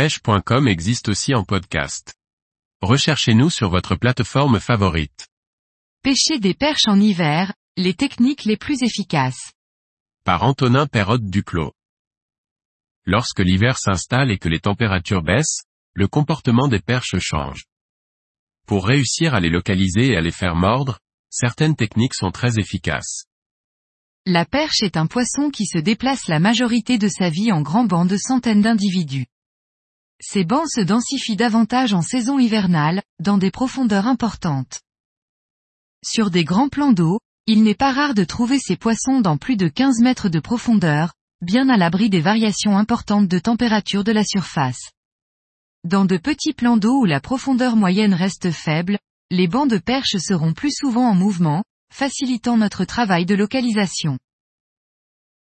pêche.com existe aussi en podcast. Recherchez-nous sur votre plateforme favorite. Pêcher des perches en hiver, les techniques les plus efficaces. Par Antonin Perrotte Duclos. Lorsque l'hiver s'installe et que les températures baissent, le comportement des perches change. Pour réussir à les localiser et à les faire mordre, certaines techniques sont très efficaces. La perche est un poisson qui se déplace la majorité de sa vie en grands bancs de centaines d'individus. Ces bancs se densifient davantage en saison hivernale, dans des profondeurs importantes. Sur des grands plans d'eau, il n'est pas rare de trouver ces poissons dans plus de 15 mètres de profondeur, bien à l'abri des variations importantes de température de la surface. Dans de petits plans d'eau où la profondeur moyenne reste faible, les bancs de perche seront plus souvent en mouvement, facilitant notre travail de localisation.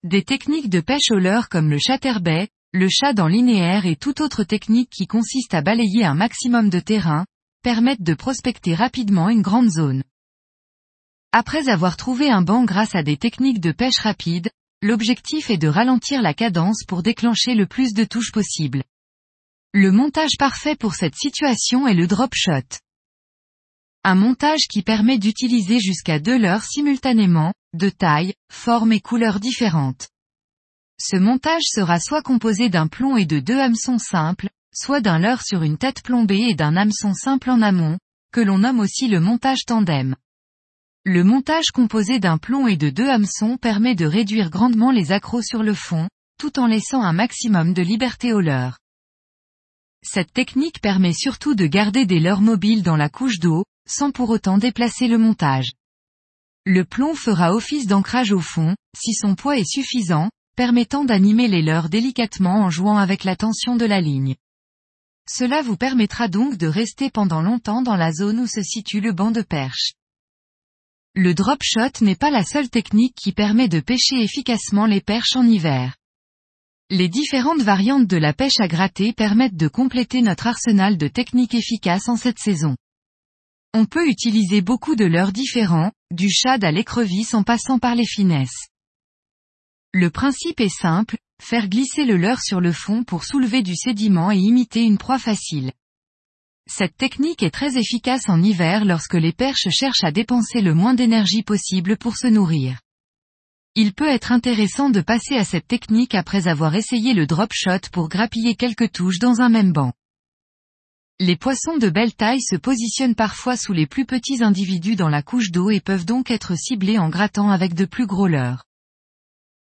Des techniques de pêche au leurre comme le chatterbait, le chat dans linéaire et toute autre technique qui consiste à balayer un maximum de terrain, permettent de prospecter rapidement une grande zone. Après avoir trouvé un banc grâce à des techniques de pêche rapide, l'objectif est de ralentir la cadence pour déclencher le plus de touches possible. Le montage parfait pour cette situation est le drop shot. Un montage qui permet d'utiliser jusqu'à deux leurres simultanément, de taille, forme et couleurs différentes. Ce montage sera soit composé d'un plomb et de deux hameçons simples, soit d'un leurre sur une tête plombée et d'un hameçon simple en amont, que l'on nomme aussi le montage tandem. Le montage composé d'un plomb et de deux hameçons permet de réduire grandement les accros sur le fond, tout en laissant un maximum de liberté au leurre. Cette technique permet surtout de garder des leurres mobiles dans la couche d'eau, sans pour autant déplacer le montage. Le plomb fera office d'ancrage au fond, si son poids est suffisant, permettant d'animer les leurres délicatement en jouant avec la tension de la ligne. Cela vous permettra donc de rester pendant longtemps dans la zone où se situe le banc de perche. Le drop shot n'est pas la seule technique qui permet de pêcher efficacement les perches en hiver. Les différentes variantes de la pêche à gratter permettent de compléter notre arsenal de techniques efficaces en cette saison. On peut utiliser beaucoup de leurres différents, du shad à l'écrevisse en passant par les finesses. Le principe est simple, faire glisser le leurre sur le fond pour soulever du sédiment et imiter une proie facile. Cette technique est très efficace en hiver lorsque les perches cherchent à dépenser le moins d'énergie possible pour se nourrir. Il peut être intéressant de passer à cette technique après avoir essayé le drop shot pour grappiller quelques touches dans un même banc. Les poissons de belle taille se positionnent parfois sous les plus petits individus dans la couche d'eau et peuvent donc être ciblés en grattant avec de plus gros leurres.